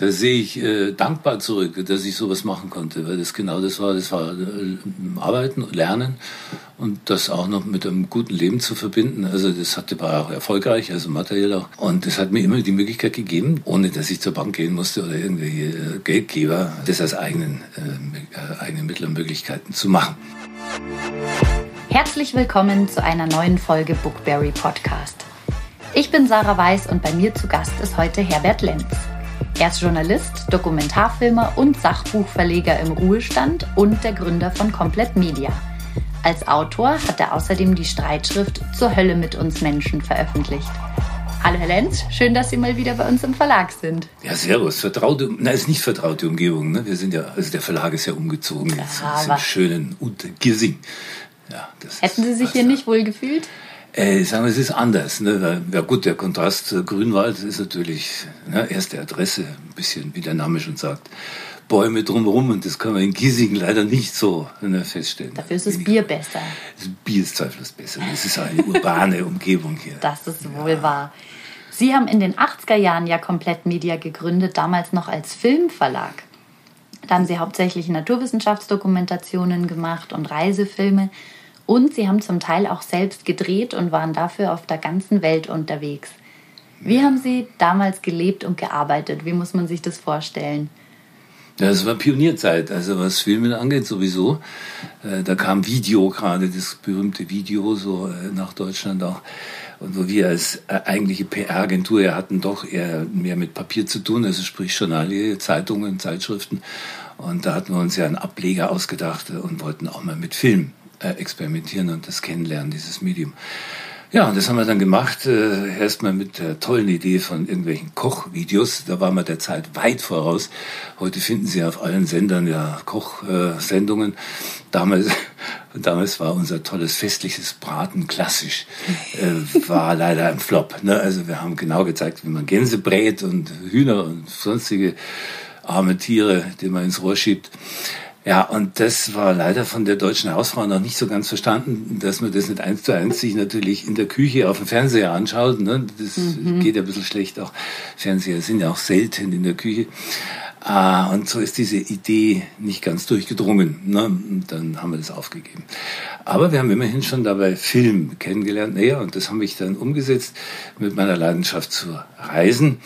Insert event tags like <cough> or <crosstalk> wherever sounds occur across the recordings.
Da sehe ich äh, dankbar zurück, dass ich sowas machen konnte, weil das genau das war. Das war äh, Arbeiten, Lernen und das auch noch mit einem guten Leben zu verbinden. Also das hatte war auch erfolgreich, also materiell auch. Und das hat mir immer die Möglichkeit gegeben, ohne dass ich zur Bank gehen musste oder irgendwelche äh, Geldgeber, das als eigenen, äh, eigenen Mittel und Möglichkeiten zu machen. Herzlich willkommen zu einer neuen Folge Bookberry Podcast. Ich bin Sarah Weiß und bei mir zu Gast ist heute Herbert Lenz. Er ist Journalist, Dokumentarfilmer und Sachbuchverleger im Ruhestand und der Gründer von Komplett Media. Als Autor hat er außerdem die Streitschrift Zur Hölle mit uns Menschen veröffentlicht. Hallo Herr Lenz, schön, dass Sie mal wieder bei uns im Verlag sind. Ja, servus. Vertraute, nein, ist nicht vertraute Umgebung. Ne? Wir sind ja, also der Verlag ist ja umgezogen ja, jetzt im schönen Untergising. Ja, Hätten Sie sich hier nicht wohl gefühlt? Äh, sagen wir, es ist anders. Ne? Ja gut, der Kontrast äh, Grünwald ist natürlich ne, erste Adresse, ein bisschen wie der Name schon sagt. Bäume drumherum und das kann man in Giesing leider nicht so ne, feststellen. Dafür ist das Wenig Bier besser. Das Bier ist zweifellos besser. Es ist eine urbane <laughs> Umgebung hier. Das ist wohl ja. wahr. Sie haben in den 80er Jahren ja komplett Media gegründet, damals noch als Filmverlag. Da haben Sie hauptsächlich Naturwissenschaftsdokumentationen gemacht und Reisefilme. Und sie haben zum Teil auch selbst gedreht und waren dafür auf der ganzen Welt unterwegs. Wie haben Sie damals gelebt und gearbeitet? Wie muss man sich das vorstellen? Ja, es war Pionierzeit, also was Filmen angeht sowieso. Äh, da kam Video gerade, das berühmte Video so äh, nach Deutschland auch. Und wo wir als äh, eigentliche PR-Agentur ja hatten doch eher mehr mit Papier zu tun, also sprich Journalie, Zeitungen, Zeitschriften. Und da hatten wir uns ja einen Ableger ausgedacht und wollten auch mal mit Film äh, experimentieren und das kennenlernen, dieses Medium. Ja, und das haben wir dann gemacht, äh, erstmal mit der tollen Idee von irgendwelchen Kochvideos. Da waren wir der Zeit weit voraus. Heute finden Sie auf allen Sendern ja Kochsendungen. damals, <laughs> damals war unser tolles festliches Braten klassisch. Äh, war leider ein Flop. Ne? Also wir haben genau gezeigt, wie man Gänse brät und Hühner und sonstige arme Tiere, die man ins Rohr schiebt. Ja, und das war leider von der deutschen Hausfrau noch nicht so ganz verstanden, dass man das nicht eins zu eins sich natürlich in der Küche auf dem Fernseher anschaut. Ne? Das mhm. geht ja ein bisschen schlecht. Auch Fernseher sind ja auch selten in der Küche. Ah, und so ist diese Idee nicht ganz durchgedrungen. Ne? Und dann haben wir das aufgegeben. Aber wir haben immerhin schon dabei Film kennengelernt. Naja, und das habe ich dann umgesetzt mit meiner Leidenschaft zu Reisen.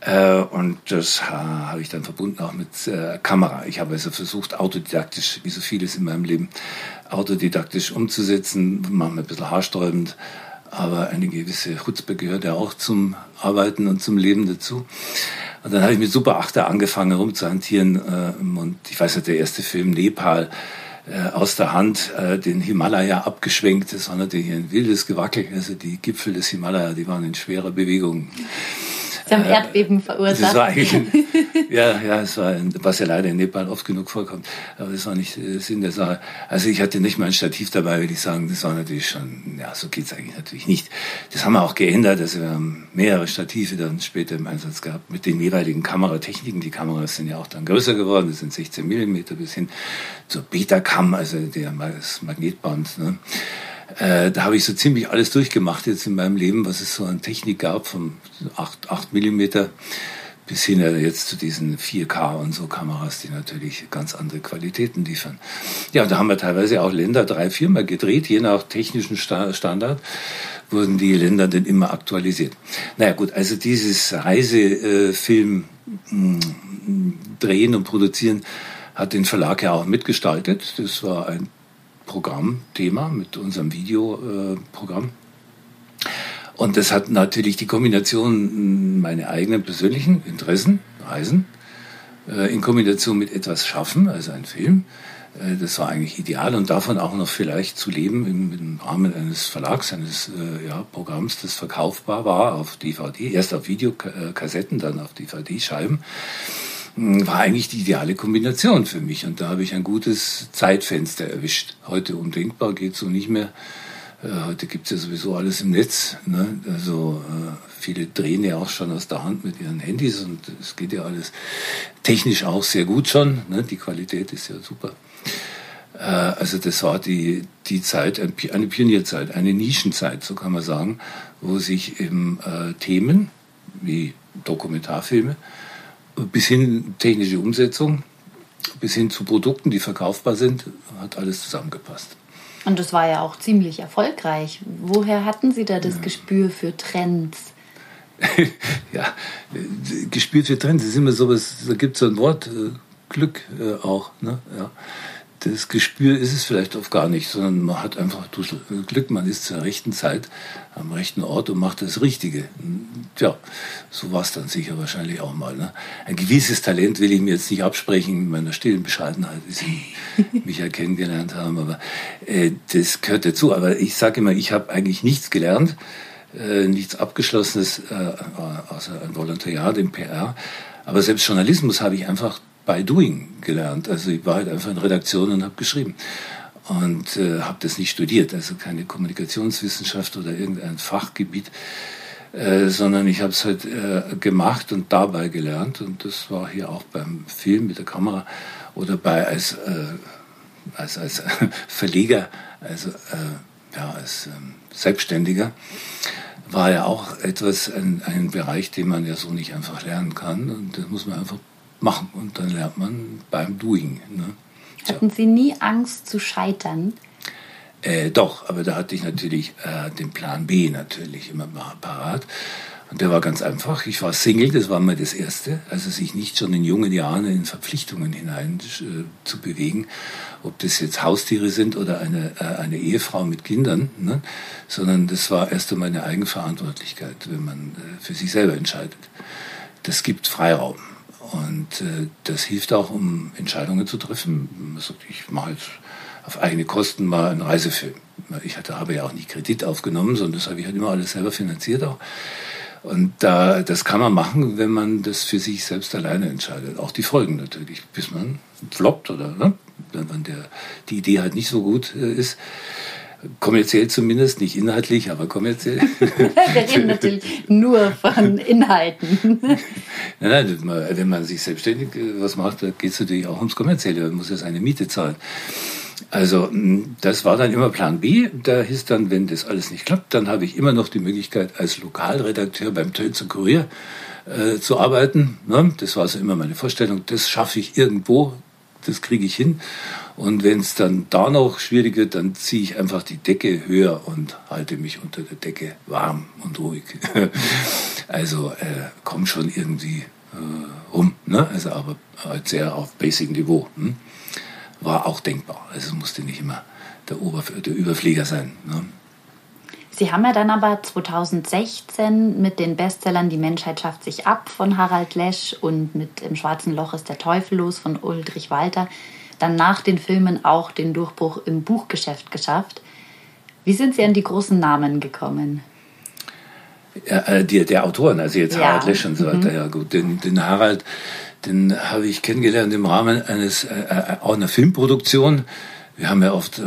Äh, und das habe ich dann verbunden auch mit äh, Kamera. Ich habe also versucht, autodidaktisch, wie so vieles in meinem Leben, autodidaktisch umzusetzen, manchmal ein bisschen haarsträubend, aber eine gewisse Chutzpe gehört ja auch zum Arbeiten und zum Leben dazu. Und dann habe ich mit Super 8 angefangen rumzuhantieren äh, und ich weiß nicht, der erste Film Nepal, aus der Hand den Himalaya abgeschwenkt. Das war natürlich ein wildes Gewackel. Also die Gipfel des Himalaya, die waren in schwerer Bewegung. Sie haben Erdbeben verursacht. Das war eigentlich, ein, <laughs> ja, ja, es war, ein, was ja leider in Nepal oft genug vorkommt. Aber das war nicht äh, Sinn der Sache. Also ich hatte nicht mal ein Stativ dabei, würde ich sagen. Das war natürlich schon, ja, so geht's eigentlich natürlich nicht. Das haben wir auch geändert. Also wir haben mehrere Stative dann später im Einsatz gehabt mit den jeweiligen Kameratechniken. Die Kameras sind ja auch dann größer geworden. Das sind 16 Millimeter bis hin zur Betacam, also der, das Magnetband. Ne? Äh, da habe ich so ziemlich alles durchgemacht jetzt in meinem Leben, was es so an Technik gab, vom 8, 8 Millimeter bis hin jetzt zu diesen 4K und so Kameras, die natürlich ganz andere Qualitäten liefern. Ja, da haben wir teilweise auch Länder drei, viermal gedreht, je nach technischen Standard wurden die Länder dann immer aktualisiert. Naja gut, also dieses Reisefilm äh, drehen und produzieren hat den Verlag ja auch mitgestaltet. Das war ein Programmthema, mit unserem Videoprogramm. Und das hat natürlich die Kombination meine eigenen persönlichen Interessen, Reisen, äh, in Kombination mit etwas Schaffen, also ein Film. Äh, das war eigentlich ideal und davon auch noch vielleicht zu leben im, im Rahmen eines Verlags, eines äh, ja, Programms, das verkaufbar war auf DVD, erst auf Videokassetten, dann auf DVD-Scheiben war eigentlich die ideale Kombination für mich. Und da habe ich ein gutes Zeitfenster erwischt. Heute undenkbar, geht so nicht mehr. Äh, heute gibt's ja sowieso alles im Netz. Ne? Also äh, viele drehen ja auch schon aus der Hand mit ihren Handys und es geht ja alles technisch auch sehr gut schon. Ne? Die Qualität ist ja super. Äh, also das war die, die Zeit, eine Pionierzeit, eine Nischenzeit, so kann man sagen, wo sich eben Themen wie Dokumentarfilme bis hin technische Umsetzung, bis hin zu Produkten, die verkaufbar sind, hat alles zusammengepasst. Und das war ja auch ziemlich erfolgreich. Woher hatten Sie da das ja. Gespür für Trends? <laughs> ja, Gespür für Trends ist immer sowas, da gibt es so ein Wort, Glück äh, auch. Ne? Ja das Gespür ist es vielleicht oft gar nicht, sondern man hat einfach Glück, man ist zur rechten Zeit am rechten Ort und macht das Richtige. Tja, so war es dann sicher wahrscheinlich auch mal. Ne? Ein gewisses Talent will ich mir jetzt nicht absprechen, in meiner stillen Bescheidenheit, wie Sie <laughs> mich ja kennengelernt haben, aber äh, das gehört dazu. Aber ich sage immer, ich habe eigentlich nichts gelernt, äh, nichts Abgeschlossenes, äh, außer ein Volontariat im PR. Aber selbst Journalismus habe ich einfach by doing gelernt. Also ich war halt einfach in Redaktion und habe geschrieben. Und äh, habe das nicht studiert, also keine Kommunikationswissenschaft oder irgendein Fachgebiet, äh, sondern ich habe es halt äh, gemacht und dabei gelernt. Und das war hier auch beim Film mit der Kamera oder bei als äh, als, als <laughs> Verleger, also äh, ja als ähm, Selbstständiger war ja auch etwas ein, ein Bereich, den man ja so nicht einfach lernen kann. Und das muss man einfach machen. Und dann lernt man beim Doing. Ne? Hatten Sie nie Angst zu scheitern? Äh, doch, aber da hatte ich natürlich äh, den Plan B natürlich immer parat. Und der war ganz einfach. Ich war Single, das war mal das Erste. Also sich nicht schon in jungen Jahren in Verpflichtungen hinein äh, zu bewegen, ob das jetzt Haustiere sind oder eine, äh, eine Ehefrau mit Kindern, ne? sondern das war erst einmal eine Eigenverantwortlichkeit, wenn man äh, für sich selber entscheidet. Das gibt Freiraum. Und äh, das hilft auch, um Entscheidungen zu treffen. Ich mache jetzt auf eigene Kosten mal einen Reisefilm. Ich hatte, habe ja auch nicht Kredit aufgenommen, sondern das habe ich halt immer alles selber finanziert auch. Und da, das kann man machen, wenn man das für sich selbst alleine entscheidet. Auch die Folgen natürlich, bis man floppt oder ne? wenn der, die Idee halt nicht so gut äh, ist kommerziell zumindest, nicht inhaltlich, aber kommerziell. <laughs> <laughs> Wir reden natürlich nur von Inhalten. <laughs> nein, nein, wenn man sich selbstständig äh, was macht, da geht es natürlich auch ums Kommerzielle, man muss ja seine Miete zahlen. Also das war dann immer Plan B. Da hieß dann, wenn das alles nicht klappt, dann habe ich immer noch die Möglichkeit, als Lokalredakteur beim Tölzer Kurier äh, zu arbeiten. Ne? Das war so immer meine Vorstellung. Das schaffe ich irgendwo, das kriege ich hin. Und wenn es dann da noch schwierig wird, dann ziehe ich einfach die Decke höher und halte mich unter der Decke warm und ruhig. <laughs> also äh, komm schon irgendwie äh, rum. Ne? Also aber halt sehr auf Basic-Niveau. Hm? War auch denkbar. Also musste nicht immer der, Oberf der Überflieger sein. Ne? Sie haben ja dann aber 2016 mit den Bestsellern Die Menschheit schafft sich ab von Harald Lesch und mit Im schwarzen Loch ist der Teufel los von Ulrich Walter dann nach den Filmen auch den Durchbruch im Buchgeschäft geschafft. Wie sind Sie an die großen Namen gekommen? Ja, äh, die, der Autoren, also jetzt ja. Harald Lesch und so weiter, mhm. ja gut. Den, den Harald, den habe ich kennengelernt im Rahmen eines äh, äh auch einer Filmproduktion. Wir haben ja oft äh,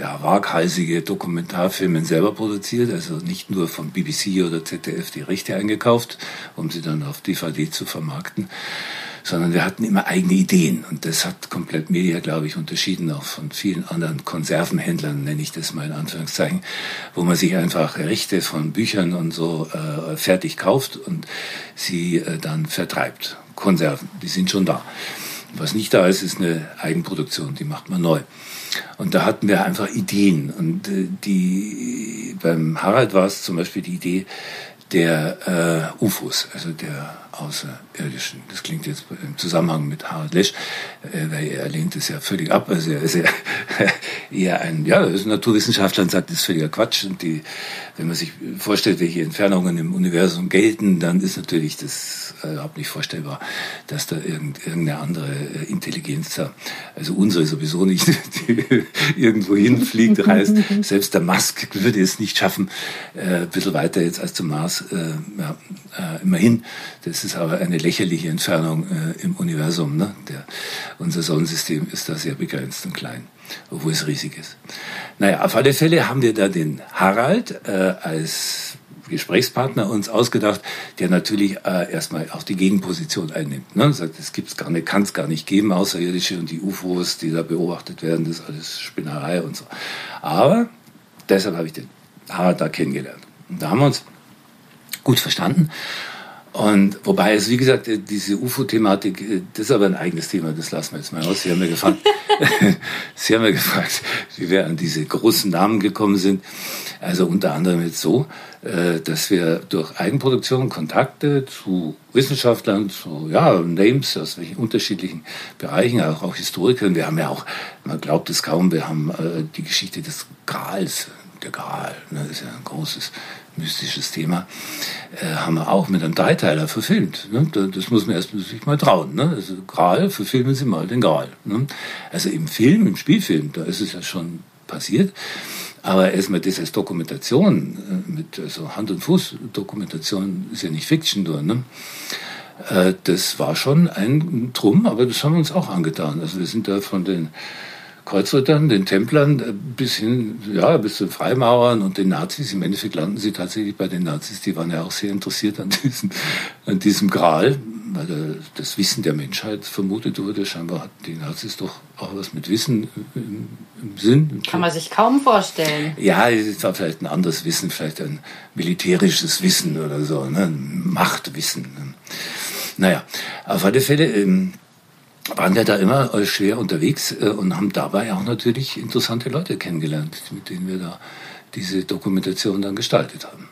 ja, waghalsige Dokumentarfilme selber produziert, also nicht nur von BBC oder ZDF die Rechte eingekauft, um sie dann auf DVD zu vermarkten, sondern wir hatten immer eigene Ideen. Und das hat komplett Media, glaube ich, unterschieden auch von vielen anderen Konservenhändlern, nenne ich das mal in Anführungszeichen, wo man sich einfach Rechte von Büchern und so äh, fertig kauft und sie äh, dann vertreibt. Konserven, die sind schon da. Was nicht da ist, ist eine Eigenproduktion, die macht man neu. Und da hatten wir einfach Ideen. Und äh, die beim Harald war es zum Beispiel die Idee der äh, UFOs, also der Außerirdischen. Das klingt jetzt im Zusammenhang mit Harald Lesch, äh, weil er lehnt es ja völlig ab. Also er ist ja <laughs> eher ein, ja, ist ein Naturwissenschaftler und sagt, das ist völliger Quatsch. Und die, wenn man sich vorstellt, welche Entfernungen im Universum gelten, dann ist natürlich das äh, überhaupt nicht vorstellbar, dass da irgend, irgendeine andere äh, Intelligenz da, also unsere sowieso nicht, <laughs> die irgendwo hinfliegt, reist. <laughs> Selbst der Musk würde es nicht schaffen, äh, ein bisschen weiter jetzt als zum Mars, äh, ja, äh, immerhin. Das es ist aber eine lächerliche Entfernung äh, im Universum. Ne? Der, unser Sonnensystem ist da sehr begrenzt und klein, obwohl es riesig ist. Naja, auf alle Fälle haben wir da den Harald äh, als Gesprächspartner uns ausgedacht, der natürlich äh, erstmal auch die Gegenposition einnimmt. Ne? Sagt, es gibt's gar nicht, kann es gar nicht geben, Außerirdische und die UFOs, die da beobachtet werden, das ist alles Spinnerei und so. Aber deshalb habe ich den Harald da kennengelernt. Und da haben wir uns gut verstanden Und wobei es, wie gesagt, äh, diese UFO-Thematik, äh, das ist aber ein eigenes Thema, das lassen wir jetzt mal aus. Sie haben mir gefragt, <laughs> <laughs> Sie haben mir gefragt, wie wir an diese großen Namen gekommen sind. Also unter anderem jetzt so, äh, dass wir durch Eigenproduktion Kontakte zu Wissenschaftlern, zu ja, Names aus welchen unterschiedlichen Bereichen, auch, auch Historikern. Wir haben ja auch, man glaubt es kaum, wir haben die Geschichte des Grals, der Gral, ne, ist ja ein großes mystisches Thema, äh, haben wir auch mit einem Dreiteiler verfilmt. Ne? Das muss man erst sich mal trauen. Ne? Also Gral, verfilmen Sie mal den Gral. Ne? Also im Film, im Spielfilm, da ist es ja schon passiert. Aber erstmal das als Dokumentation, äh, mit also Hand- und Fuß-Dokumentation ist ja nicht Fiction nur. Ne? Äh, das war schon ein Drum, aber das haben wir uns auch angetan. Also wir sind da von den Kreuzrittern, den Templern äh, bis hin, ja, bis zu Freimaurern und den Nazis. Im Endeffekt landen sie tatsächlich bei den Nazis. Die waren ja auch sehr interessiert an diesem, an diesem Gral, weil das Wissen der Menschheit vermutet wurde. Scheinbar hatten die Nazis doch auch was mit Wissen im, im Sinn. Kann man sich kaum vorstellen. Ja, es war vielleicht ein anderes Wissen, vielleicht ein militärisches Wissen oder so, ne? Machtwissen. Naja, auf alle Fälle, ähm, waren wir da immer äh, schwer unterwegs äh, und haben dabei auch natürlich interessante Leute kennengelernt, mit denen wir da diese Dokumentation dann gestaltet haben.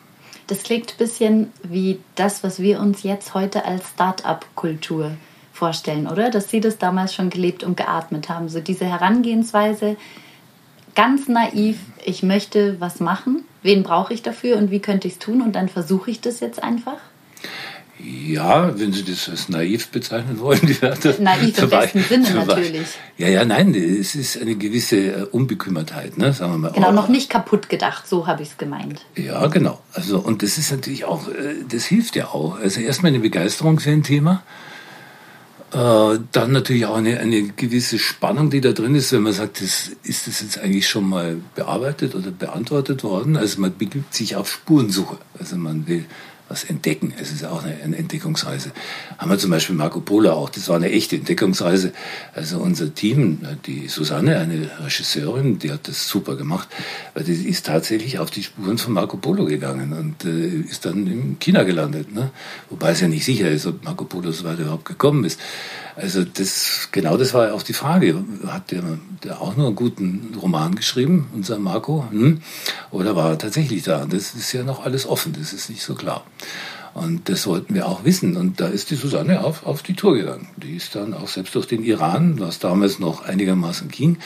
Das klingt ein bisschen wie das, was wir uns jetzt heute als Start-up-Kultur vorstellen, oder? Dass Sie das damals schon gelebt und geatmet haben. So diese Herangehensweise, ganz naiv, ich möchte was machen, wen brauche ich dafür und wie könnte ich es tun und dann versuche ich das jetzt einfach? Ja, wenn Sie das als naiv bezeichnen wollen. <laughs> Die naiv im besten Sinne natürlich. Ja, ja, nein, es ist eine gewisse äh, Unbekümmertheit, ne, sagen wir mal. Genau, noch nicht kaputt gedacht, so habe ich es gemeint. Ja, genau. Also, und das ist natürlich auch, äh, das hilft ja auch. Also erstmal eine Begeisterung für ein Thema. Äh, dann natürlich auch eine, eine gewisse Spannung, die da drin ist, wenn man sagt, das, ist das jetzt eigentlich schon mal bearbeitet oder beantwortet worden? Also man begibt sich auf Spurensuche. Also man will was entdecken. Es ist auch eine, Entdeckungsreise. Haben wir zum Beispiel Marco Polo auch. Das war eine echte Entdeckungsreise. Also unser Team, die Susanne, eine Regisseurin, die hat das super gemacht, weil die ist tatsächlich auf die Spuren von Marco Polo gegangen und äh, ist dann in China gelandet. Ne? Wobei es ja nicht sicher ist, ob Marco Polo so weit überhaupt gekommen ist. Also das, genau das war ja auch die Frage. Hat der, der auch nur einen guten Roman geschrieben, unser Marco? Hm? Oder war er tatsächlich da? Das ist ja noch alles offen, das ist nicht so klar. Und das wollten wir auch wissen. Und da ist die Susanne auf, auf die Tour gegangen. Die ist dann auch selbst durch den Iran, was damals noch einigermaßen ging,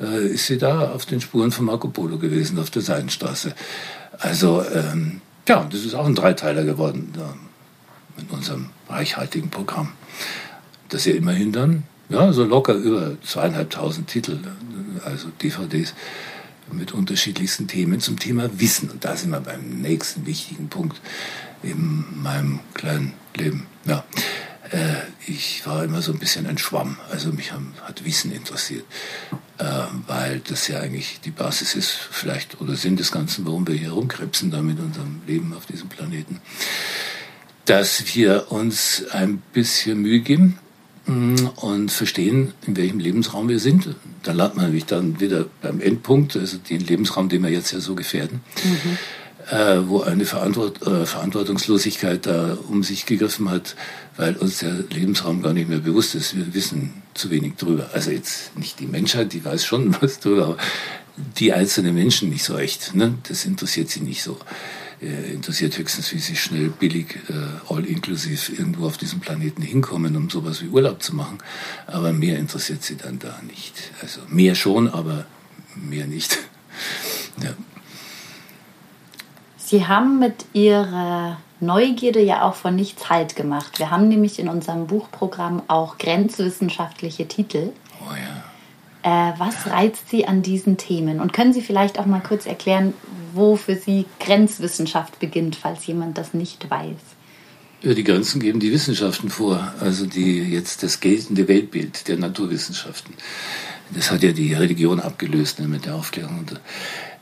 äh, ist sie da auf den Spuren von Marco Polo gewesen, auf der Seidenstraße. Also, ähm, ja, das ist auch ein Dreiteiler geworden da, mit unserem reichhaltigen Programm dass ja immerhin dann, ja, so locker über zweieinhalbtausend Titel, also DVDs mit unterschiedlichsten Themen zum Thema Wissen. Und da sind wir beim nächsten wichtigen Punkt in meinem kleinen Leben. Ja, äh, ich war immer so ein bisschen ein Schwamm. Also mich hat Wissen interessiert, äh, weil das ja eigentlich die Basis ist, vielleicht oder Sinn des Ganzen, warum wir hier rumkrebsen da mit unserem Leben auf diesem Planeten. Dass wir uns ein bisschen Mühe geben, und verstehen, in welchem Lebensraum wir sind. Da lernt man nämlich dann wieder beim Endpunkt, also den Lebensraum, den wir jetzt ja so gefährden, mhm. äh, wo eine Verantwort äh, Verantwortungslosigkeit da um sich gegriffen hat, weil uns der Lebensraum gar nicht mehr bewusst ist. Wir wissen zu wenig drüber. Also jetzt nicht die Menschheit, die weiß schon <laughs> was drüber, aber die einzelnen Menschen nicht so recht. Ne? Das interessiert sie nicht so interessiert höchstens, wie sie schnell billig äh, all-inklusiv irgendwo auf diesem Planeten hinkommen, um sowas wie Urlaub zu machen. Aber mehr interessiert sie dann da nicht. Also mehr schon, aber mehr nicht. <laughs> ja. Sie haben mit Ihrer Neugierde ja auch von nichts Halt gemacht. Wir haben nämlich in unserem Buchprogramm auch grenzwissenschaftliche Titel. Oh ja. Äh, was reizt Sie an diesen Themen? Und können Sie vielleicht auch mal kurz erklären, wo für Sie Grenzwissenschaft beginnt, falls jemand das nicht weiß? Ja, die Grenzen geben die Wissenschaften vor, also die jetzt das geltende Weltbild der Naturwissenschaften. Das hat ja die Religion abgelöst ne, mit der Aufklärung. Und,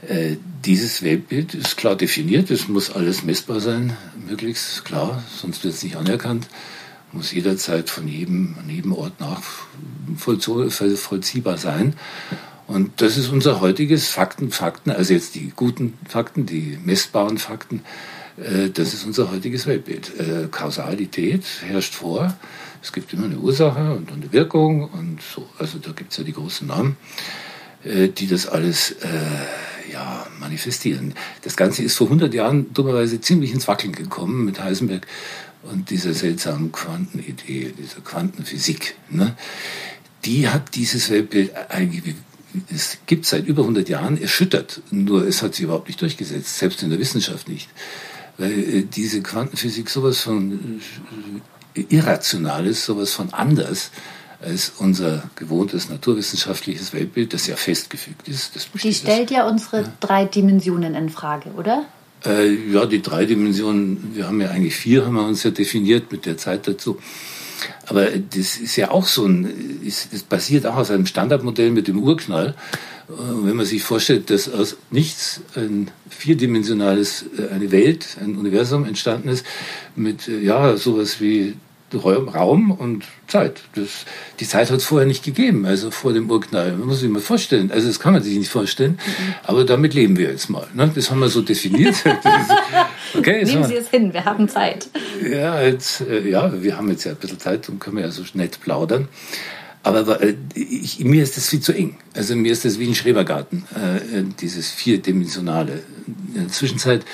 äh, dieses Weltbild ist klar definiert, es muss alles messbar sein, möglichst klar, sonst wird es nicht anerkannt muss jederzeit von jedem, an jedem Ort nach vollziehbar sein. Und das ist unser heutiges Fakten, Fakten, also jetzt die guten Fakten, die messbaren Fakten, Äh, das ist unser heutiges Weltbild. Äh, Kausalität herrscht vor. Es gibt immer eine Ursache und eine Wirkung und so. Also da gibt es ja die großen Namen, äh, die das alles ja, manifestieren. Das Ganze ist vor 100 Jahren dummerweise ziemlich ins Wackeln gekommen mit Heisenberg und dieser seltsamen Quantenidee, dieser Quantenphysik. Ne? Die hat dieses Weltbild eigentlich es gibt seit über 100 Jahren erschüttert. Nur es hat sich überhaupt nicht durchgesetzt, selbst in der Wissenschaft nicht. Weil äh, diese Quantenphysik sowas von äh, irrational ist, sowas von anders als unser gewohntes naturwissenschaftliches Weltbild, das ja festgefügt ist. Die stellt ja unsere ja. drei Dimensionen in Frage, oder? Äh, ja, die drei Dimensionen, wir haben ja eigentlich vier, haben wir uns ja definiert mit der Zeit dazu. Aber das ist ja auch so ein, das basiert auch aus einem Standardmodell mit dem Urknall. Wenn man sich vorstellt, dass aus nichts ein vierdimensionales, äh, eine Welt, ein Universum entstanden ist, mit, äh, ja, sowas wie Raum und Zeit. Das, die Zeit hat es vorher nicht gegeben, also vor dem Urknall. Man muss sich mal vorstellen. Also das kann man sich nicht vorstellen, mhm. aber damit leben wir jetzt mal. Ne? Das haben wir so definiert. <laughs> okay, Nehmen Sie es hin, wir haben Zeit. Ja, jetzt, äh, ja, wir haben jetzt ja ein bisschen Zeit und können ja so nett plaudern. Aber äh, ich, mir ist das viel zu eng. Also mir ist das wie ein Schrebergarten, äh, dieses vierdimensionale. In der Zwischenzeit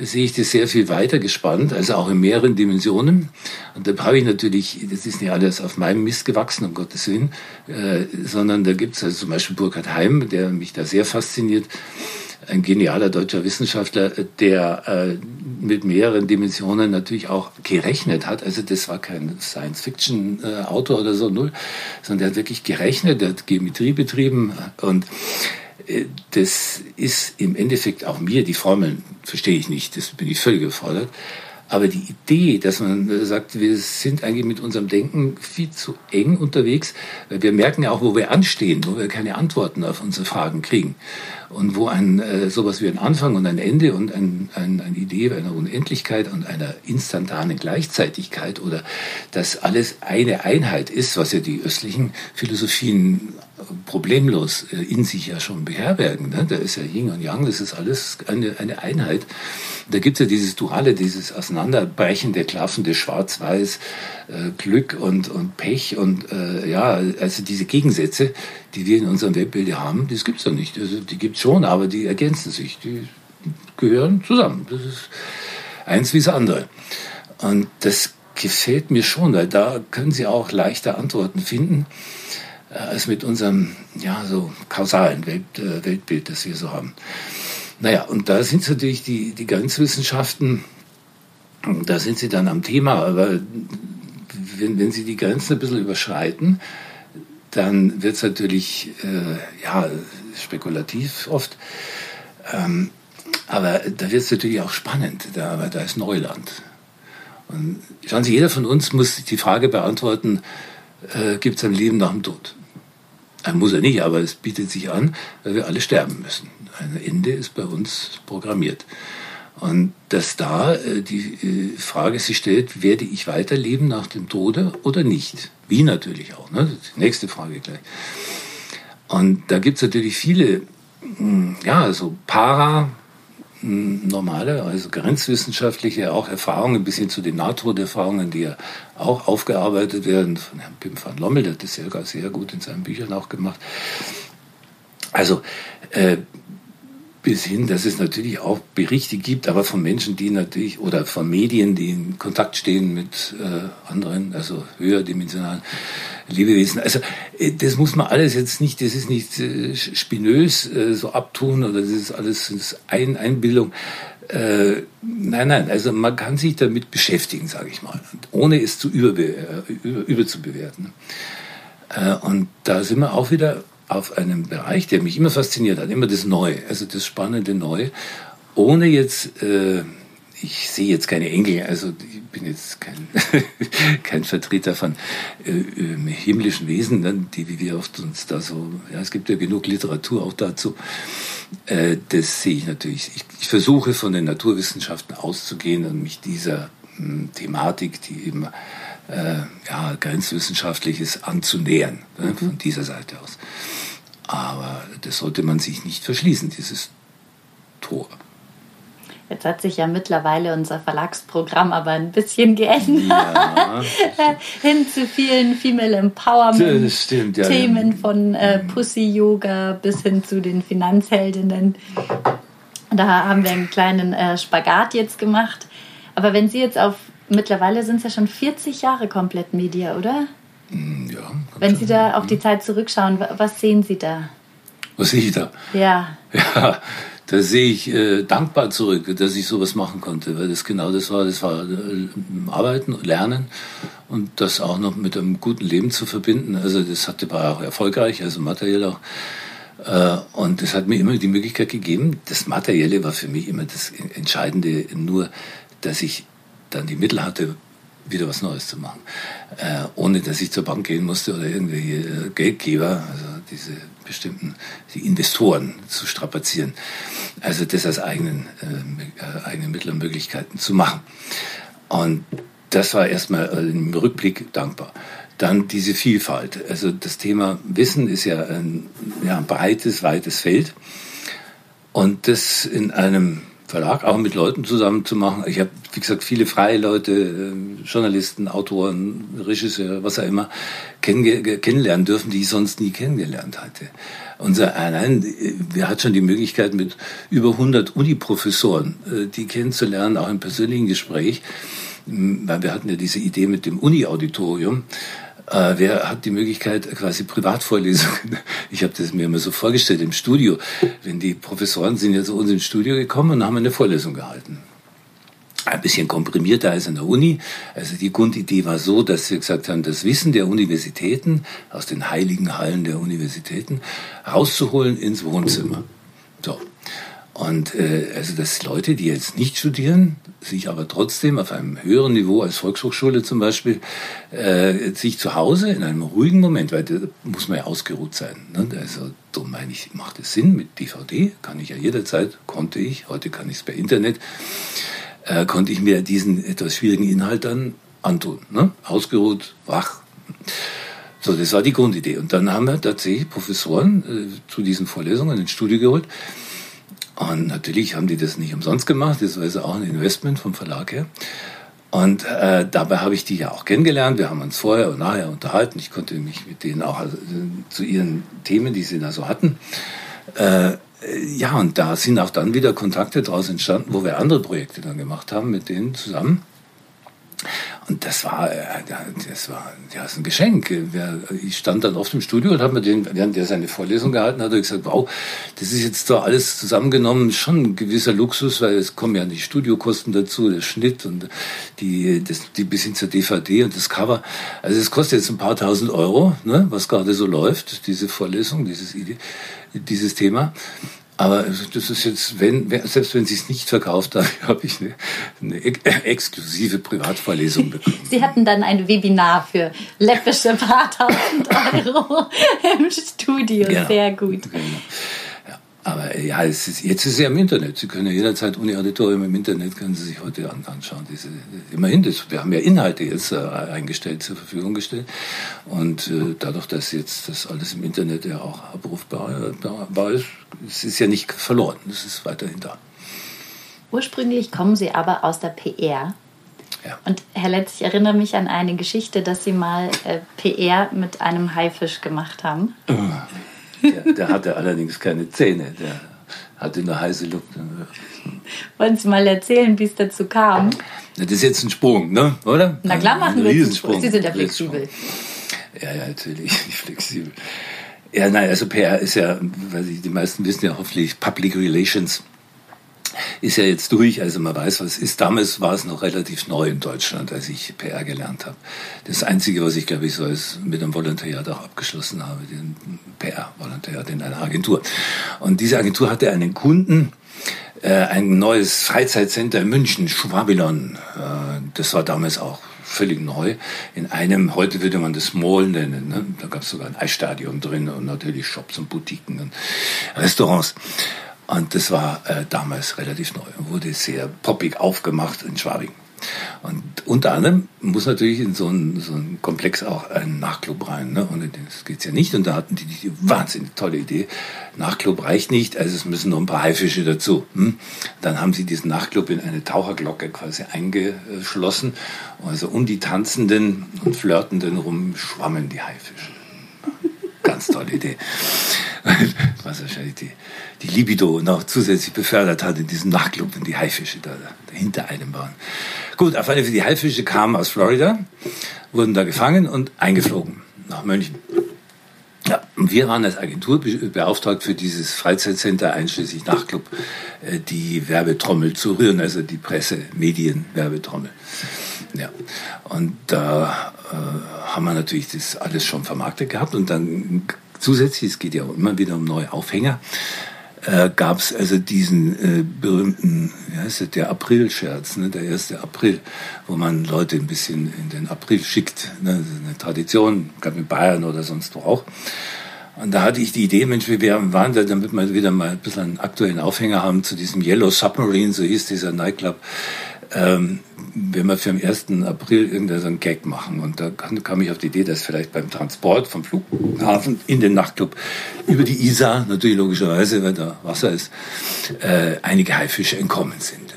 sehe ich das sehr viel weiter gespannt, also auch in mehreren Dimensionen. Und da habe ich natürlich, das ist nicht alles auf meinem Mist gewachsen, um Gottes Willen, äh, sondern da gibt es also zum Beispiel Burkhard Heim, der mich da sehr fasziniert, ein genialer deutscher Wissenschaftler, der äh, mit mehreren Dimensionen natürlich auch gerechnet hat. Also das war kein Science-Fiction-Autor äh, oder so, null, sondern der hat wirklich gerechnet, der hat Geometrie betrieben und das ist im Endeffekt auch mir, die Formeln verstehe ich nicht, das bin ich völlig gefordert. Aber die Idee, dass man sagt, wir sind eigentlich mit unserem Denken viel zu eng unterwegs, wir merken ja auch, wo wir anstehen, wo wir keine Antworten auf unsere Fragen kriegen. Und wo ein äh, sowas wie ein Anfang und ein Ende und ein, ein, eine Idee einer Unendlichkeit und einer instantanen Gleichzeitigkeit oder dass alles eine Einheit ist, was ja die östlichen Philosophien problemlos äh, in sich ja schon beherbergen. Ne? Da ist ja Yin und Yang, das ist alles eine, eine Einheit. Da gibt es ja dieses Duale, dieses Auseinanderbrechen der klaffende Schwarz-Weiß, äh, Glück und, und Pech und äh, ja, also diese Gegensätze, die wir in unserem Weltbild haben, das gibt es ja nicht. Also die gibt es schon, aber die ergänzen sich, die gehören zusammen. Das ist eins wie das andere. Und das gefällt mir schon, weil da können Sie auch leichter Antworten finden äh, als mit unserem ja so kausalen Welt, äh, Weltbild, das wir so haben. Naja, und da sind natürlich die, die Grenzwissenschaften, da sind sie dann am Thema, aber wenn, wenn sie die Grenzen ein bisschen überschreiten, dann wird es natürlich äh, ja, spekulativ oft. Ähm, aber da wird es natürlich auch spannend, da, aber da ist Neuland. Und schauen Sie, jeder von uns muss die Frage beantworten, äh, gibt es ein Leben nach dem Tod? Er muss er nicht, aber es bietet sich an, weil wir alle sterben müssen. Ein Ende ist bei uns programmiert. Und dass da äh, die äh, Frage sich stellt, werde ich weiterleben nach dem Tode oder nicht? Wie natürlich auch, ne? die nächste Frage gleich. Und da gibt es natürlich viele, hm, ja, so para, normale, also grenzwissenschaftliche auch Erfahrungen bis hin zu den Nahtoderfahrungen, die ja auch aufgearbeitet werden von Herrn Pim van Lommel, der hat das sehr, sehr gut in seinen Büchern auch gemacht. Also äh, bis hin, dass es natürlich auch Berichte gibt, aber von Menschen, die natürlich, oder von Medien, die in Kontakt stehen mit äh, anderen, also höherdimensionalen Lebewesen. Also äh, das muss man alles jetzt nicht, das ist nicht äh, spinös äh, so abtun oder das ist alles ein Einbildung. Nein, nein, also man kann sich damit beschäftigen, sage ich mal, ohne es zu überbe über, überzubewerten. Äh, und da sind wir auch wieder auf einem Bereich, der mich immer fasziniert hat, immer das Neue, also das spannende Neue, ohne jetzt, äh, ich sehe jetzt keine Engel, also ich bin jetzt kein, <laughs> kein Vertreter von äh, äh, himmlischen Wesen, ne, die wie wir oft uns da so, ja, es gibt ja genug Literatur auch dazu. Äh, das sehe ich natürlich. Ich, ich versuche von den Naturwissenschaften auszugehen und mich dieser mh, hm, Thematik, die eben äh, ja, grenzwissenschaftliches anzunähern, ne, mhm. von dieser Seite aus. Aber das sollte man sich nicht verschließen, dieses Tor. Jetzt hat sich ja mittlerweile unser Verlagsprogramm aber ein bisschen geändert. Ja. <laughs> Hin zu vielen Female Empowerment stimmt, ja, Themen von äh, Pussy Yoga bis hin zu den Finanzheldinnen. Da haben wir einen kleinen äh, Spagat jetzt gemacht. Aber wenn Sie jetzt auf, mittlerweile sind es ja schon 40 Jahre komplett Media, oder? Hm, ja. Wenn Sie da auf die Zeit zurückschauen, was sehen Sie da? Was sehe ich da? Ja. Ja, da sehe ich äh, dankbar zurück, dass ich sowas machen konnte, weil das genau das war. Das war äh, Arbeiten, Lernen und das auch noch mit einem guten Leben zu verbinden. Also das hatte, war auch erfolgreich, also materiell auch. Äh, und das hat mir immer die Möglichkeit gegeben. Das Materielle war für mich immer das Entscheidende, nur, dass ich dann die Mittel hatte, wieder was Neues zu machen. Äh, ohne dass ich zur Bank gehen musste oder irgendwelche äh, Geldgeber, also diese bestimmten, die Investoren zu strapazieren. Also das als eigenen, äh, eigenen Mittel und Möglichkeiten zu machen. Und das war erstmal im Rückblick dankbar. Dann diese Vielfalt. Also das Thema Wissen ist ja ein, ja, ein breites, weites Feld. Und das in einem Verlag auch mit Leuten zusammen zu machen. Ich habe, wie gesagt, viele freie Leute, äh, Journalisten, Autoren, Regisseure, was auch immer, kennenlernen dürfen, die ich sonst nie kennengelernt hatte. Unser allein, wir hatten schon die Möglichkeit, mit über 100 Uniprofessoren, äh, die kennenzulernen, auch im persönlichen Gespräch, weil wir hatten ja diese Idee mit dem Uni-Auditorium. Äh, wer hat die Möglichkeit, quasi Privatvorlesungen? <laughs> Ich habe das mir immer so vorgestellt im Studio. Wenn die Professoren sind ja zu uns ins Studio gekommen und haben eine Vorlesung gehalten. Ein bisschen komprimierter als in der Uni. Also die Grundidee war so, dass wir gesagt haben, das Wissen der Universitäten aus den heiligen Hallen der Universitäten rauszuholen ins Wohnzimmer. So. Und äh, also dass Leute, die jetzt nicht studieren, sich aber trotzdem auf einem höheren Niveau als Volkshochschule zum Beispiel, äh, sich zu Hause in einem ruhigen Moment, weil da muss man ja ausgeruht sein. Ne? Also so meine ich, macht es Sinn mit DVD, kann ich ja jederzeit, konnte ich, heute kann ich es per Internet, äh, konnte ich mir diesen etwas schwierigen Inhalt dann antun. Ne? Ausgeruht, wach. So, das war die Grundidee. Und dann haben wir tatsächlich Professoren äh, zu diesen Vorlesungen ins Studio geholt und natürlich haben die das nicht umsonst gemacht, das war also auch ein Investment vom Verlag her. Und äh, dabei habe ich die ja auch kennengelernt. Wir haben uns vorher und nachher unterhalten. Ich konnte mich mit denen auch also, zu ihren Themen, die sie da so hatten. Äh, ja, und da sind auch dann wieder Kontakte daraus entstanden, wo wir andere Projekte dann gemacht haben mit denen zusammen. Und das war, äh, das war, ja, ist ein Geschenk. Ich stand dann oft im Studio und habe mir den, während der seine Vorlesung gehalten hat, gesagt, wow, das ist jetzt doch alles zusammengenommen schon ein gewisser Luxus, weil es kommen ja die Studiokosten dazu, der Schnitt und die, das, die bis hin zur DVD und das Cover. Also es kostet jetzt ein paar tausend Euro, ne, was gerade so läuft, diese Vorlesung, dieses, dieses Thema. Aber das ist jetzt, wenn, selbst wenn sie es nicht verkauft haben, <laughs> habe ich eine, eine exklusive Privatvorlesung <laughs> bekommen. Sie hatten dann ein Webinar für läppische paar tausend Euro <laughs> im Studio. Genau. Sehr gut. Genau. Aber äh, ja, ist, jetzt ist ja im Internet. Sie können ja jederzeit Uni-Auditorium im Internet, können Sie sich heute anschauen. Diese, immerhin, das, wir haben ja Inhalte jetzt äh, eingestellt, zur Verfügung gestellt. Und äh, dadurch, dass jetzt das alles im Internet ja auch abrufbar war, ist, es ist ja nicht verloren. Es ist weiterhin da. Ursprünglich kommen Sie aber aus der PR. Ja. Und Herr Letz, ich erinnere mich an eine Geschichte, dass Sie mal äh, PR mit einem Haifisch gemacht haben. Der, der hatte allerdings keine Zähne. Der hatte nur heiße Luft. Wollen Sie mal erzählen, wie es dazu kam? Das ist jetzt ein Sprung, ne? oder? Na klar machen wir einen Sprung. Sie sind ja flexibel. Ja, ja, natürlich, <laughs> flexibel. Ja, nein, also PR ist ja, weil die meisten wissen ja hoffentlich Public Relations ist ja jetzt durch, also man weiß, was ist. Damals war es noch relativ neu in Deutschland, als ich PR gelernt habe. Das Einzige, was ich, glaube ich, so ist, mit einem Volontariat auch abgeschlossen habe, den PR-Volontariat in einer Agentur. Und diese Agentur hatte einen Kunden, äh, ein neues Freizeitcenter in München, Schwabilon. Äh, das war damals auch völlig neu. In einem, heute würde man das Mall nennen. Ne? Da gab es sogar ein Eisstadion drin und natürlich Shops und Boutiquen und Restaurants. Und das war äh, damals relativ neu und wurde sehr poppig aufgemacht in Schwabing. Und unter anderem muss natürlich in so einen, so einen Komplex auch ein Nachtclub rein. Ne? Und das geht's ja nicht. Und da hatten die die wahnsinnig tolle Idee. Nachtclub reicht nicht, also es müssen noch ein paar Haifische dazu. Hm? Dann haben sie diesen Nachtclub in eine Taucherglocke quasi eingeschlossen. Also um die Tanzenden und Flirtenden rum schwammen die Haifische. Ganz tolle Idee. Was wahrscheinlich die, die Libido noch zusätzlich befördert hat in diesem Nachtclub, wenn die Haifische da, da hinter einem waren. Gut, auf alle Fälle, die Haifische kamen aus Florida, wurden da gefangen und eingeflogen nach München. Ja, und wir waren als Agentur beauftragt für dieses Freizeitcenter einschließlich Nachtclub äh, die Werbetrommel zu rühren, also die Presse, Medien, Werbetrommel. Ja, und da äh, haben wir natürlich das alles schon vermarktet gehabt und dann zusätzlich, es geht ja auch immer wieder um neue Aufhänger, äh, gab es also diesen äh, berühmten, wie heißt das, der April-Scherz, ne, der 1. April, wo man Leute ein bisschen in den April schickt. Ne, eine Tradition, gab in Bayern oder sonst wo auch. Und da hatte ich die Idee, Mensch, wir waren da, damit wir wieder mal ein bisschen einen aktuellen Aufhänger haben zu diesem Yellow Submarine, so hieß dieser Nightclub, ähm, wenn wir für den 1. April irgendeinen so einen Gag machen. Und da kam, kam ich auf die Idee, dass vielleicht beim Transport vom Flughafen in den Nachtclub über die Isar, natürlich logischerweise, weil da Wasser ist, äh, einige Haifische entkommen sind.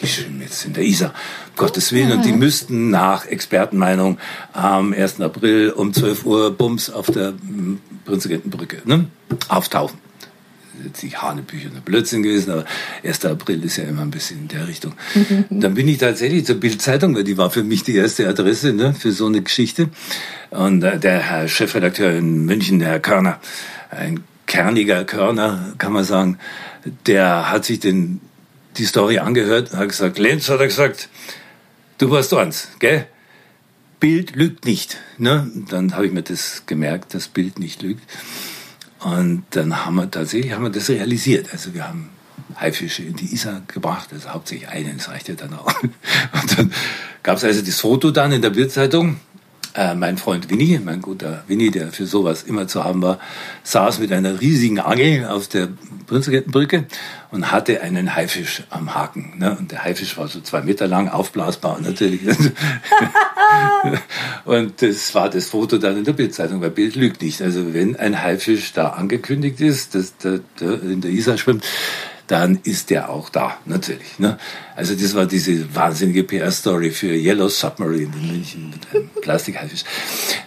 Die schwimmen jetzt in der Isar, um Gottes Willen. Und die müssten nach Expertenmeinung am 1. April um 12 Uhr Bums auf der hm, Prinzregentenbrücke ne, auftauchen jetzt nicht Hanebücher und Blödsinn gewesen, aber 1. April ist ja immer ein bisschen in der Richtung. <laughs> Dann bin ich tatsächlich zur Bildzeitung, weil die war für mich die erste Adresse ne, für so eine Geschichte. Und äh, der Herr Chefredakteur in München, der Herr Körner, ein kerniger Körner, kann man sagen, der hat sich den, die Story angehört, hat gesagt, Lenz hat er gesagt, du warst eins, gell? Bild lügt nicht. Ne? Dann habe ich mir das gemerkt, dass Bild nicht lügt. Und dann haben wir tatsächlich haben wir das realisiert. Also wir haben Haifische in die Isar gebracht, also hauptsächlich einen, das reicht ja dann auch. <laughs> Und dann gab es also das Foto dann in der Bildzeitung äh, mein Freund Winnie, mein guter Winnie, der für sowas immer zu haben war, saß mit einer riesigen Angel auf der Prinzregentbrücke und hatte einen Haifisch am Haken. Ne? Und der Haifisch war so zwei Meter lang, aufblasbar natürlich. <laughs> <laughs> und das war das Foto dann in der Bildzeitung, weil Bild lügt nicht. Also wenn ein Haifisch da angekündigt ist, dass der, der in der Isar schwimmt, dann ist der auch da, natürlich. Ne? Also das war diese wahnsinnige PR-Story für Yellow Submarine in München mit einem Plastikhaifisch.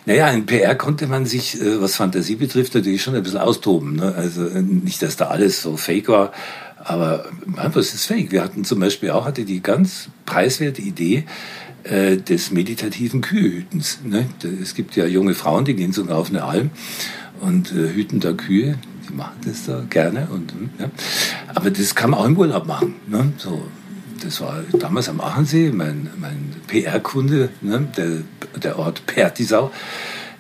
Naja, in PR konnte man sich, äh, was Fantasie betrifft, natürlich schon ein bisschen austoben. Ne? Also äh, nicht, dass da alles so fake war, aber was ist fake? Wir hatten zum Beispiel auch, hatte die ganz preiswerte Idee, äh, des meditativen Kühehütens. Ne? Es gibt ja junge Frauen, die gehen sogar auf eine Alm und äh, hüten da Kühe machen das da gerne. Und, ja. Aber das kann man auch im Urlaub machen. Ne? So, das war damals am Aachensee, mein, mein PR-Kunde, ne? der, der Ort Pertisau.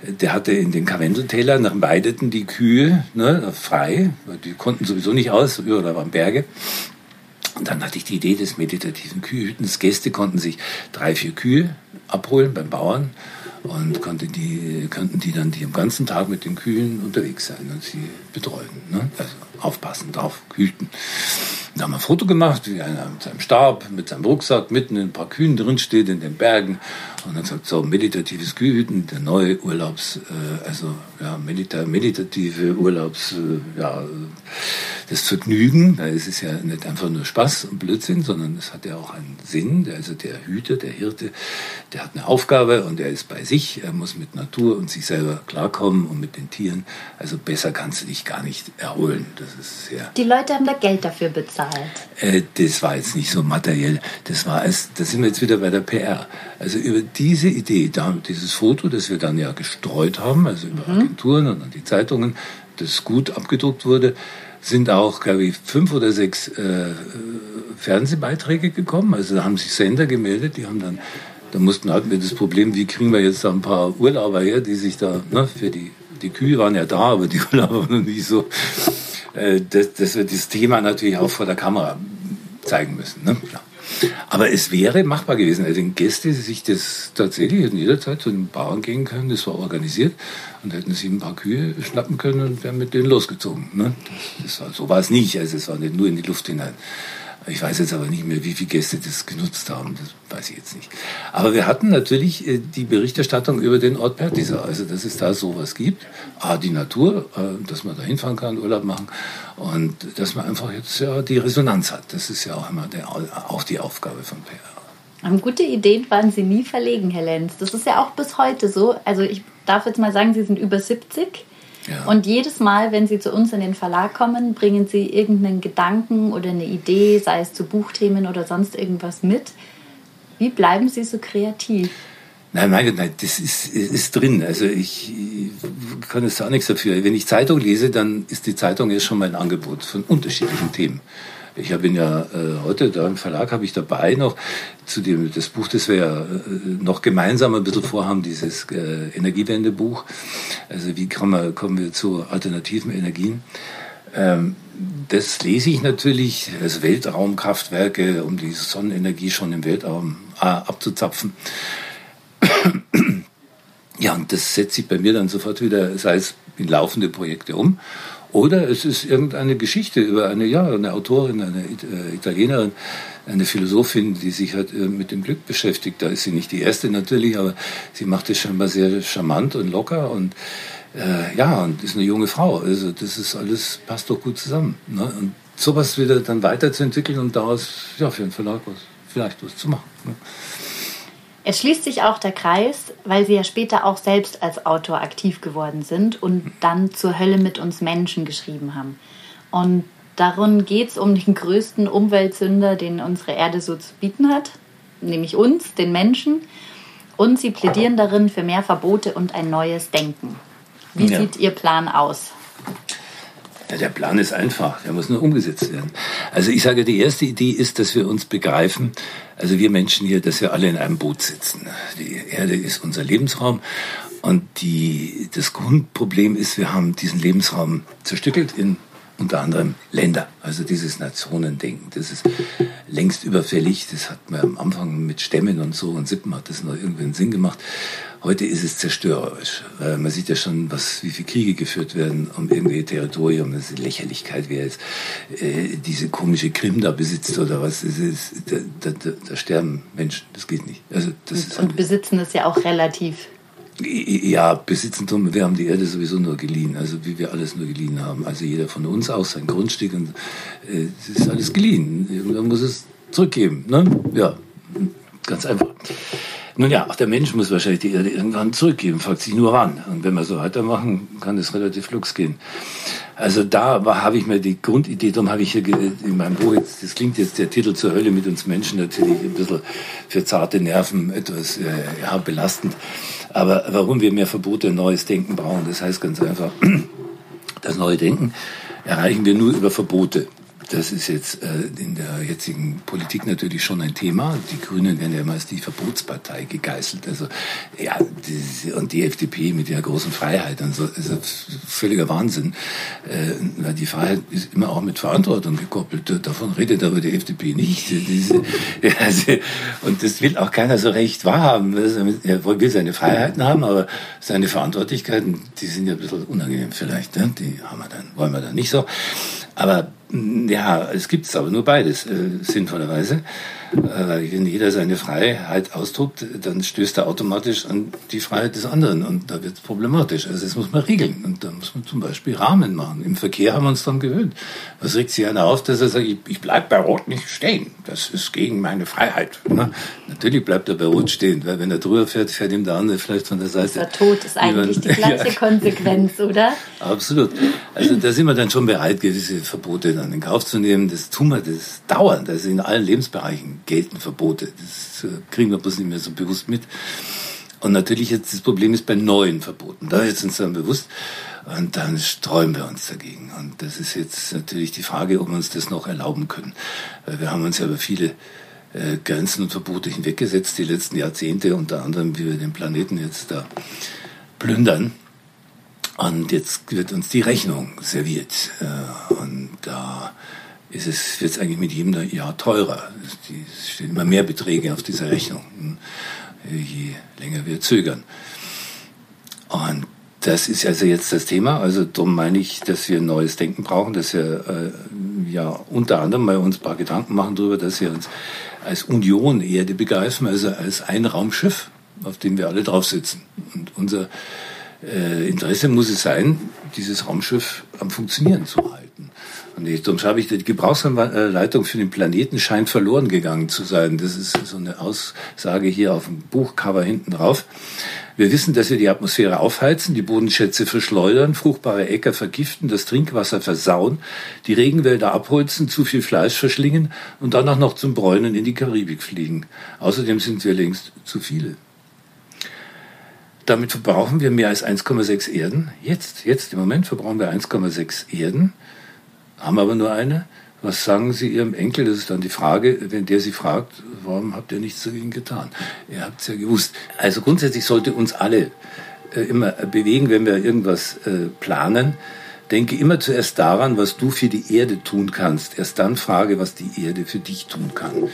Der hatte in den Karwendeltälern nach Weideten die Kühe ne, frei. Die konnten sowieso nicht aus, da waren Berge. Und dann hatte ich die Idee des meditativen Kühhütens. Gäste konnten sich drei, vier Kühe abholen beim Bauern und konnte die, könnten die dann die am ganzen Tag mit den Kühen unterwegs sein und sie betreuen. Ne? Also aufpassen, drauf hüten. Da haben wir ein Foto gemacht, wie einer mit seinem Stab, mit seinem Rucksack mitten in ein paar Kühen drin steht in den Bergen und dann sagt so meditatives Kühhüten, der neue Urlaubs, äh, also ja medita meditative Urlaubs, äh, ja das Vergnügen. Da ist es ja nicht einfach nur Spaß und Blödsinn, sondern es hat ja auch einen Sinn. Also der Hüter, der Hirte, der hat eine Aufgabe und er ist bei sich. Er muss mit Natur und sich selber klarkommen und mit den Tieren. Also besser kannst du dich gar nicht erholen. Das ist sehr. Die Leute haben da Geld dafür bezahlt? Äh, das war jetzt nicht so materiell. Das war es, da sind wir jetzt wieder bei der PR. Also über diese Idee, da, dieses Foto, das wir dann ja gestreut haben, also über mhm. Agenturen und dann die Zeitungen, das gut abgedruckt wurde, sind auch, glaube ich, fünf oder sechs äh, Fernsehbeiträge gekommen. Also da haben sich Sender gemeldet, die haben dann, da mussten hatten wir das Problem, wie kriegen wir jetzt da ein paar Urlauber her, die sich da, ne, für die, die Kühe waren ja da, aber die Urlauber <laughs> waren noch nicht so äh, dass, dass wir das Thema natürlich auch vor der Kamera zeigen müssen. Ne? Aber es wäre machbar gewesen. Also Gäste sich das tatsächlich in jeder Zeit zu den Bauern gehen können, das war organisiert und hätten sie ein paar Kühe schnappen können und wären mit denen losgezogen. Ne? Das, das war, so war es nicht, also es war nicht nur in die Luft hinein. Ich weiß jetzt aber nicht mehr, wie viele Gäste das genutzt haben. Das weiß ich jetzt nicht. Aber wir hatten natürlich äh, die Berichterstattung über den Ort Pertisa. Also, dass es da sowas gibt. A, die Natur, äh, dass man da hinfahren kann, Urlaub machen. Und dass man einfach jetzt ja die Resonanz hat. Das ist ja auch immer der, auch die Aufgabe von PR. An gute Ideen waren Sie nie verlegen, Herr Lenz. Das ist ja auch bis heute so. Also ich darf jetzt mal sagen, Sie sind über 70. Ja. Und jedes Mal, wenn Sie zu uns in den Verlag kommen, bringen Sie irgendeinen Gedanken oder eine Idee, sei es zu Buchthemen oder sonst irgendwas mit. Wie bleiben Sie so kreativ? Nein, nein, nein, das ist, ist drin. Also ich, ich kann jetzt auch nichts dafür. Wenn ich Zeitung lese, dann ist die Zeitung jetzt schon mal ein Angebot von unterschiedlichen Themen. Ich habe ihn ja äh, heute da im Verlag habe ich dabei noch zu dem das Buch, das wir ja äh, noch gemeinsam ein bisschen vorhaben, dieses äh, Energiewendebuch. Also wie man, kommen wir zu alternativen Energien? Ähm, das lese ich natürlich, als Weltraumkraftwerke, um die Sonnenenergie schon im Weltraum äh, abzuzapfen. ja, und das setzt sich bei mir dann sofort wieder, sei es in laufende Projekte um oder es ist irgendeine Geschichte über eine, ja, eine Autorin, eine äh, Italienerin, eine Philosophin, die sich halt äh, mit dem Glück beschäftigt. Da ist sie nicht die erste natürlich, aber sie macht es scheinbar sehr charmant und locker und äh, ja, und ist eine junge Frau. Also das ist alles, passt doch gut zusammen. Ne? Und sowas wieder dann weiterzuentwickeln und daraus ja, für einen Verlag was, vielleicht was zu machen. Ne? Es schließt sich auch der Kreis, weil Sie ja später auch selbst als Autor aktiv geworden sind und dann zur Hölle mit uns Menschen geschrieben haben. Und darum geht es um den größten Umweltsünder, den unsere Erde so zu bieten hat, nämlich uns, den Menschen. Und Sie plädieren darin für mehr Verbote und ein neues Denken. Wie ja. sieht Ihr Plan aus? Ja, der Plan ist einfach, der muss nur umgesetzt werden. Also ich sage, die erste Idee ist, dass wir uns begreifen, also wir Menschen hier, dass wir alle in einem Boot sitzen. Die Erde ist unser Lebensraum und die, das Grundproblem ist, wir haben diesen Lebensraum zerstückelt in unter anderem Länder. Also dieses Nationendenken, das ist längst überfällig. Das hat man am Anfang mit Stämmen und so und Sippen hat das noch irgendwie einen Sinn gemacht. Heute ist es zerstörerisch. Man sieht ja schon, was, wie viele Kriege geführt werden um irgendwelche Territorien. Das ist Lächerlichkeit, wer jetzt äh, diese komische Krim da besitzt oder was. Das ist, da, da, da sterben Menschen. Das geht nicht. Also, das und, ist und besitzen ist ja auch relativ. Ja, besitzen tun wir haben die Erde sowieso nur geliehen, also wie wir alles nur geliehen haben. Also jeder von uns auch sein Grundstück und äh, es ist alles geliehen. Irgendwann muss es zurückgeben. Ne? Ja, ganz einfach. Nun ja, auch der Mensch muss wahrscheinlich die Erde irgendwann zurückgeben, fragt sich nur wann. Und wenn wir so weitermachen, kann es relativ flugs gehen. Also da habe ich mir die Grundidee, darum habe ich hier in meinem Buch, jetzt, das klingt jetzt der Titel zur Hölle mit uns Menschen natürlich ein bisschen für zarte Nerven etwas äh, ja, belastend. Aber warum wir mehr Verbote, neues Denken brauchen, das heißt ganz einfach, <clears throat> das neue Denken erreichen wir nur über Verbote. Das ist jetzt äh, in der jetzigen Politik natürlich schon ein Thema. Die Grünen werden ja immer als die Verbotspartei gegeißelt. Also ja, die, und die FDP mit ihrer großen Freiheit und so, ist völliger Wahnsinn. Äh, weil die Freiheit ist immer auch mit Verantwortung gekoppelt. Davon redet aber die FDP nicht. Diese, also, <laughs> und das will auch keiner so recht wahrhaben. Er will seine Freiheiten haben, aber seine Verantwortlichkeiten, die sind ja ein bisschen unangenehm vielleicht. Ne? Die haben wir dann, wollen wir dann nicht so. Aber ja, es gibt aber nur beides, äh, sinnvollerweise. Äh, wenn jeder seine Freiheit austobt, dann stößt er automatisch an die Freiheit des anderen und da wird es problematisch. Also das muss man regeln und da muss man zum Beispiel Rahmen machen. Im Verkehr haben wir uns dann gewöhnt. Was regt sich einer auf, dass er sagt, ich, ich bleib bei Rot nicht stehen. Das ist gegen meine Freiheit. Na, natürlich bleibt er bei Rot stehen, weil wenn er drüber fährt, fährt ihm der andere vielleicht von der Seite. Der Tod ist eigentlich die <laughs> gleiche ja. Konsequenz, oder? Absolut. Also da sind wir dann schon bereit, gewisse Verbote dann in Kauf zu nehmen. Das tun wir das dauernd, also in allen Lebensbereichen gelten Verbote. Das äh, kriegen wir bloß nicht mehr so bewusst mit. Und natürlich jetzt das Problem ist bei neuen Verboten. Da ist uns dann bewusst. Und dann sträuben wir uns dagegen. Und das ist jetzt natürlich die Frage, ob wir uns das noch erlauben können. Weil wir haben uns ja über viele äh, Grenzen und Verbote hinweggesetzt, die letzten Jahrzehnte, unter anderem, wie wir den Planeten jetzt da plündern. Und jetzt wird uns die Rechnung serviert. Äh, und da ist es jetzt eigentlich mit jedem Jahr teurer. Es stehen immer mehr Beträge auf dieser Rechnung, je länger wir zögern. Und das ist also jetzt das Thema. Also darum meine ich, dass wir ein neues Denken brauchen, dass wir, äh, ja unter anderem mal uns ein paar Gedanken machen darüber, dass wir uns als Union Erde begreifen, also als ein Raumschiff, auf dem wir alle drauf sitzen. Und unser äh, Interesse muss es sein, dieses Raumschiff am Funktionieren zu halten. Und ich, darum habe ich, die Gebrauchsanleitung für den Planeten scheint verloren gegangen zu sein. Das ist so eine Aussage hier auf dem Buchcover hinten drauf. Wir wissen, dass wir die Atmosphäre aufheizen, die Bodenschätze verschleudern, fruchtbare Äcker vergiften, das Trinkwasser versauen, die Regenwälder abholzen, zu viel Fleisch verschlingen und dann auch noch zum Bräunen in die Karibik fliegen. Außerdem sind wir längst zu viele. Damit verbrauchen wir mehr als 1,6 Erden. Jetzt, jetzt im Moment verbrauchen wir 1,6 Erden, haben aber nur eine. Was sagen Sie Ihrem Enkel? Das ist dann die Frage, wenn der Sie fragt, warum habt ihr nichts dagegen getan? Ihr habt es ja gewusst. Also grundsätzlich sollte uns alle äh, immer bewegen, wenn wir irgendwas äh, planen. Denke immer zuerst daran, was du für die Erde tun kannst. Erst dann frage, was die Erde für dich tun kann.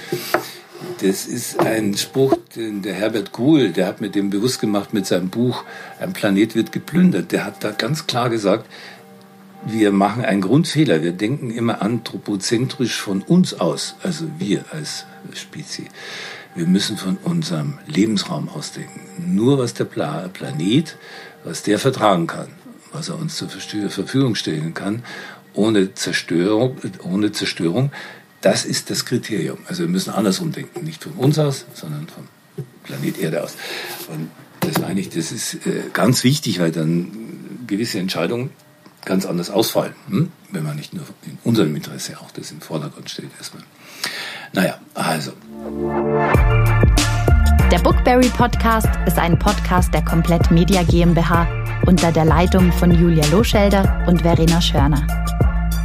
Das ist ein Spruch, den der Herbert Kuhl, der hat mir dem bewusst gemacht mit seinem Buch Ein Planet wird geplündert. Der hat da ganz klar gesagt, wir machen einen Grundfehler. Wir denken immer anthropozentrisch von uns aus, also wir als Spezies. Wir müssen von unserem Lebensraum ausdenken. Nur was der Pla Planet, was der vertragen kann, was er uns zur Verfügung stellen kann, ohne Zerstörung, ohne Zerstörung, das ist das Kriterium. Also wir müssen andersrum denken, nicht von uns aus, sondern vom Planet Erde aus. Und das meine ich, das ist äh, ganz wichtig, weil dann gewisse Entscheidungen ganz anders ausfallen, hm? wenn man nicht nur in unserem Interesse auch das im Vordergrund steht erstmal. Naja, also. Der Bookberry Podcast ist ein Podcast der Komplett Media GmbH unter der Leitung von Julia Loschelder und Verena Schörner.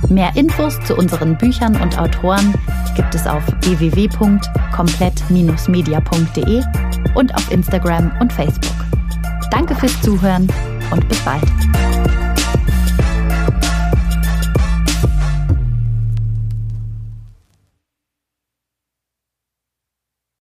Mehr Infos zu unseren Büchern und Autoren gibt es auf www.komplett-media.de und auf Instagram und Facebook. Danke fürs Zuhören und bis bald.